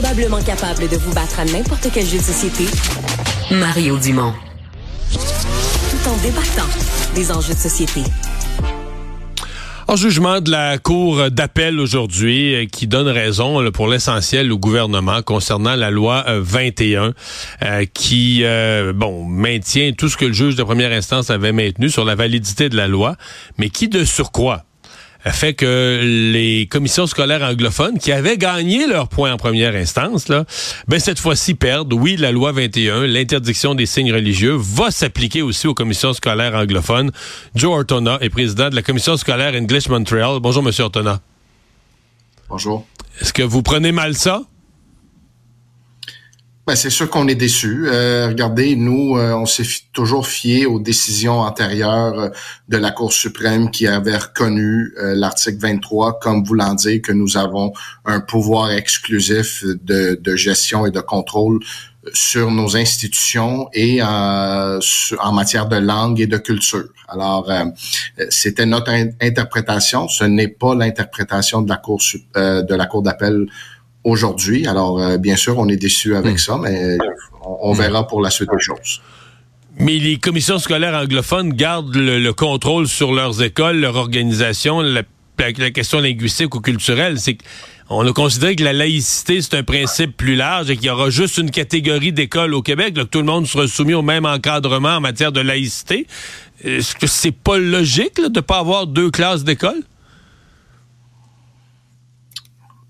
probablement capable de vous battre à n'importe quel jeu de société, Mario Dumont. Tout en débattant des enjeux de société. En jugement de la Cour d'appel aujourd'hui, euh, qui donne raison pour l'essentiel au gouvernement concernant la loi 21, euh, euh, qui bon maintient tout ce que le juge de première instance avait maintenu sur la validité de la loi, mais qui de surcroît fait que les commissions scolaires anglophones qui avaient gagné leur point en première instance, là, ben cette fois-ci perdent. Oui, la loi 21, l'interdiction des signes religieux, va s'appliquer aussi aux commissions scolaires anglophones. Joe Ortona est président de la commission scolaire English Montreal. Bonjour, Monsieur Ortona. Bonjour. Est-ce que vous prenez mal ça? Ben, c'est sûr qu'on est déçu. Euh, regardez, nous, euh, on s'est toujours fié aux décisions antérieures euh, de la Cour suprême qui avait reconnu l'article 23 comme voulant dire que nous avons un pouvoir exclusif de, de gestion et de contrôle sur nos institutions et en matière de langue et de culture. Alors, c'était notre interprétation. Ce n'est pas l'interprétation de la Cour de la Cour d'appel aujourd'hui. Alors, euh, bien sûr, on est déçu avec hmm. ça, mais on, hmm. verra pour la suite des choses. Mais les commissions scolaires anglophones gardent le, contrôle sur leurs écoles, leur organisation, la, question linguistique ou culturelle. C'est on a considéré que la laïcité, c'est un principe plus large et qu'il y aura juste une catégorie d'écoles au Québec, que tout le monde sera soumis au même encadrement en matière de laïcité. Est-ce que c'est pas logique de ne pas avoir deux classes d'école?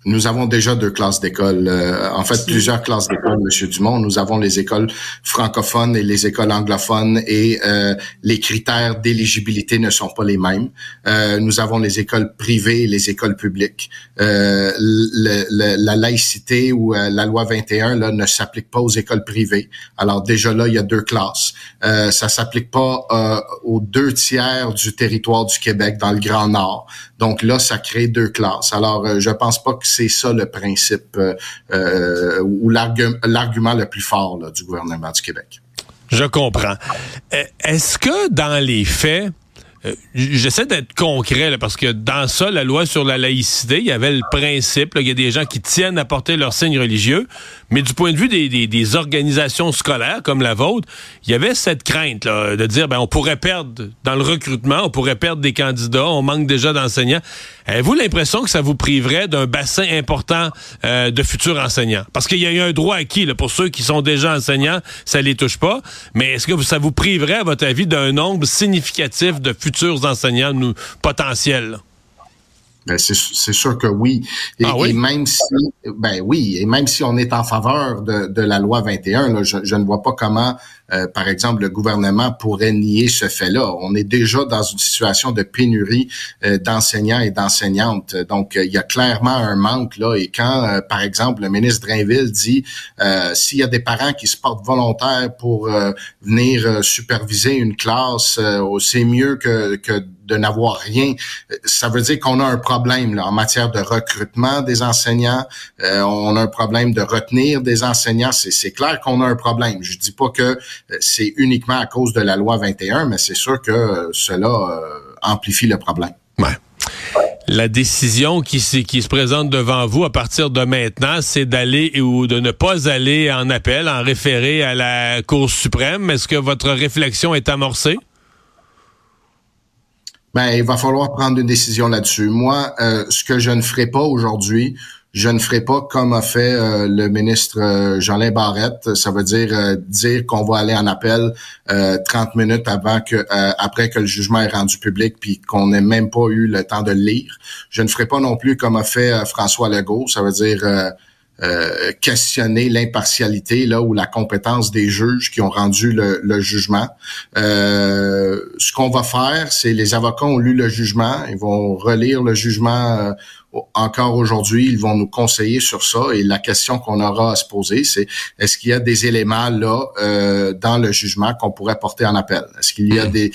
Nous avons déjà deux classes d'école. Euh, en fait, plusieurs classes d'école, Monsieur Dumont. Nous avons les écoles francophones et les écoles anglophones et euh, les critères d'éligibilité ne sont pas les mêmes. Euh, nous avons les écoles privées et les écoles publiques. la laïcité ou la loi 21 là, ne s'applique pas aux écoles privées. Alors déjà là, il y a deux classes. ça s'applique pas aux deux tiers du territoire du Québec dans le Grand Nord. Donc là, ça crée deux classes. Alors, je pense pas que c'est ça le principe euh, euh, ou l'argument le plus fort du gouvernement du Québec. Je comprends. Euh, est-ce que dans les faits, J'essaie d'être concret parce que dans ça, la loi sur la laïcité, il y avait le principe, il y a des gens qui tiennent à porter leur signe religieux, mais du point de vue des, organisations scolaires comme la vôtre, il y avait cette crainte de dire ben on pourrait perdre dans le recrutement, on pourrait perdre des candidats, on manque déjà d'enseignants. Avez-vous l'impression que ça vous priverait d'un bassin important euh, de futurs enseignants? Parce qu'il y a eu un droit acquis là, pour ceux qui sont déjà enseignants, ça les touche pas. Mais est-ce que ça vous priverait, à votre avis, d'un nombre significatif de futurs enseignants potentiels? Ben c'est sûr que oui. Et, ah oui? même si, ben oui, et même si on est en faveur de, de la loi 21, là, je, je, ne vois pas comment, euh, par exemple, le gouvernement pourrait nier ce fait-là. On est déjà dans une situation de pénurie euh, d'enseignants et d'enseignantes. Donc, il y a clairement un manque là. Et quand, euh, par exemple, le ministre Drainville dit s'il y a des parents qui se portent volontaires pour venir superviser une classe, c'est mieux que, que de n'avoir rien. Ça veut dire qu'on a un problème là, en matière de recrutement des enseignants. Euh, on a un problème de retenir des enseignants. C'est clair qu'on a un problème. Je dis pas que euh, c'est uniquement à cause de la loi 21, mais c'est sûr que euh, cela amplifie le problème. Ouais. La décision qui, qui se présente devant vous à partir de maintenant, c'est d'aller ou de ne pas aller en appel, en référer à la Cour suprême. Est-ce que votre réflexion est amorcée? Ben, il va falloir prendre une décision là-dessus. Moi, euh, ce que je ne ferai pas aujourd'hui, je ne ferai pas comme a fait euh, le ministre euh, Jean-Lin Barrette. Ça veut dire dire qu'on va aller en appel 30 minutes avant que après que le jugement est rendu public puis qu'on n'ait même pas eu le temps de le lire. Je ne ferai pas non plus comme a fait François Legault. Ça veut dire euh, questionner l'impartialité là ou la compétence des juges qui ont rendu le, jugement. Euh, ce qu'on va faire, c'est les avocats ont lu le jugement, ils vont relire le jugement euh, encore aujourd'hui, ils vont nous conseiller sur ça. Et la question qu'on aura à se poser, c'est est-ce qu'il y a des éléments là euh, dans le jugement qu'on pourrait porter en appel? Est-ce qu'il y a des,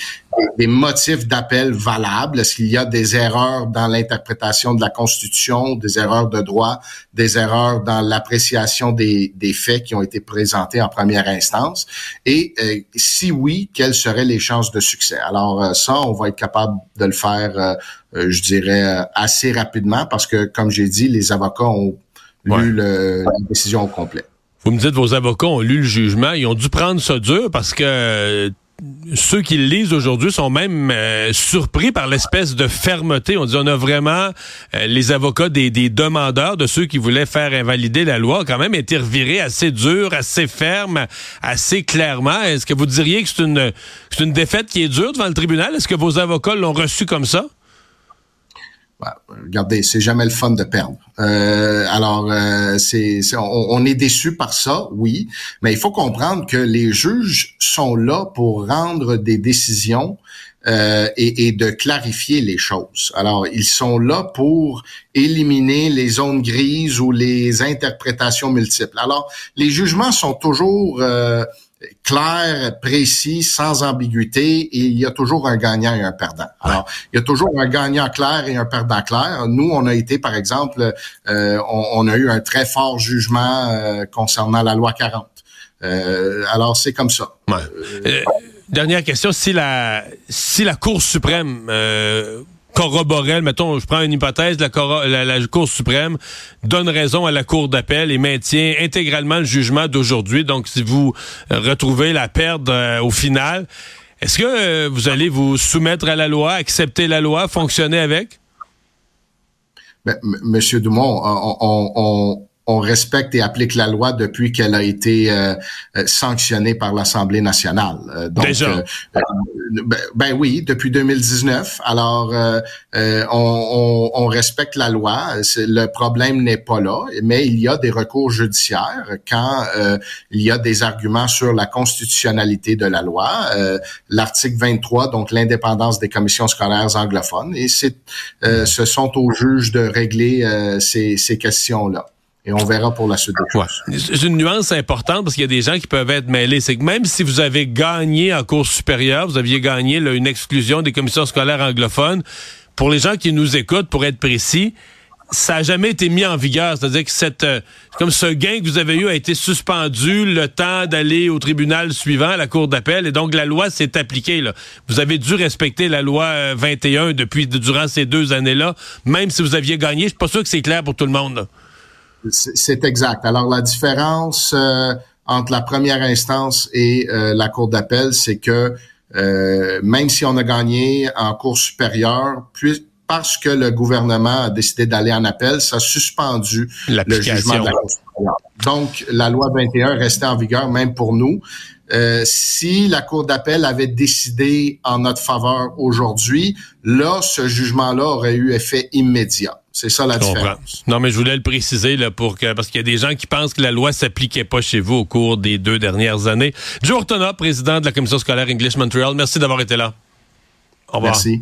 motifs d'appel valables? Est-ce qu'il y a des erreurs dans l'interprétation de la Constitution, des erreurs de droit, des erreurs dans l'appréciation des, faits qui ont été présentés en première instance? Et euh, si oui, quelles seraient les chances de succès? Alors euh, ça, on va être capable de le faire je dirais, assez rapidement parce que, comme j'ai dit, les avocats ont lu le, la décision au complet. Vous me dites vos avocats ont lu le jugement, ils ont dû prendre ça dur parce que ceux qui le lisent aujourd'hui sont même euh, surpris par l'espèce de fermeté. On dit on a vraiment euh, les avocats des, demandeurs, de ceux qui voulaient faire invalider la loi, quand même été revirés assez dur, assez ferme, assez clairement. Est-ce que vous diriez que c'est une, une défaite qui est dure devant le tribunal? Est-ce que vos avocats l'ont reçu comme ça? Regardez, c'est jamais le fun de perdre. Euh, alors, euh, c'est, on, est déçu par ça, oui, mais il faut comprendre que les juges sont là pour rendre des décisions euh, et, de clarifier les choses. Alors, ils sont là pour éliminer les zones grises ou les interprétations multiples. Alors, les jugements sont toujours clair, précis, sans ambiguïté, et il y a toujours un gagnant et un perdant. Alors, il y a toujours un gagnant clair et un perdant clair. Nous, on a été, par exemple, euh, on, a eu un très fort jugement euh, concernant la loi 40. Euh, alors, c'est comme ça. dernière question, si la si la Cour suprême corroborait, mettons, je prends une hypothèse, la, la, Cour suprême donne raison à la Cour d'appel et maintient intégralement le jugement d'aujourd'hui. Donc, si vous euh, retrouvez la perte euh, au final, est-ce que euh, vous allez vous soumettre à la loi, accepter la loi, fonctionner avec? Ben, Monsieur Dumont, on, on on respecte et applique la loi depuis qu'elle a été euh, euh, sanctionnée par l'Assemblée nationale. Euh, donc, Déjà? Ben, ben, oui, depuis 2019. Alors, on, on, respecte la loi. Le problème n'est pas là, mais il y a des recours judiciaires quand il y a des arguments sur la constitutionnalité de la loi. L'article 23, donc l'indépendance des commissions scolaires anglophones, et c'est, ce sont aux juges de régler ces, ces questions-là. Et on verra pour la suite des. C'est une nuance importante parce qu'il y a des gens qui peuvent être mêlés. C'est que même si vous avez gagné en cours supérieure, vous aviez gagné une exclusion des commissions scolaires anglophones, pour les gens qui nous écoutent, pour être précis, ça n'a jamais été mis en vigueur. C'est-à-dire que cette, euh, comme ce gain que vous avez eu a été suspendu le temps d'aller au tribunal suivant, à la cour d'appel, et donc la loi s'est appliquée. Là. Vous avez dû respecter la loi 21 euh, depuis durant ces deux années-là, même si vous aviez gagné. Je suis pas sûr que c'est clair pour tout le monde. C'est exact. Alors la différence euh, entre la première instance et euh, la cour d'appel, c'est que euh, même si on a gagné en cour supérieure, puis parce que le gouvernement a décidé d'aller en appel, ça a suspendu le jugement de la Cour supérieure. Donc, la loi 21 restait en vigueur même pour nous. Euh, si la Cour d'appel avait décidé en notre faveur aujourd'hui, là, ce jugement-là aurait eu effet immédiat. C'est ça la différence. Non, mais je voulais le préciser là pour que parce qu'il y a des gens qui pensent que la loi s'appliquait pas chez vous au cours des deux dernières années. Joe Ortona, président de la commission scolaire English Montreal, merci d'avoir été là. Au revoir. Merci.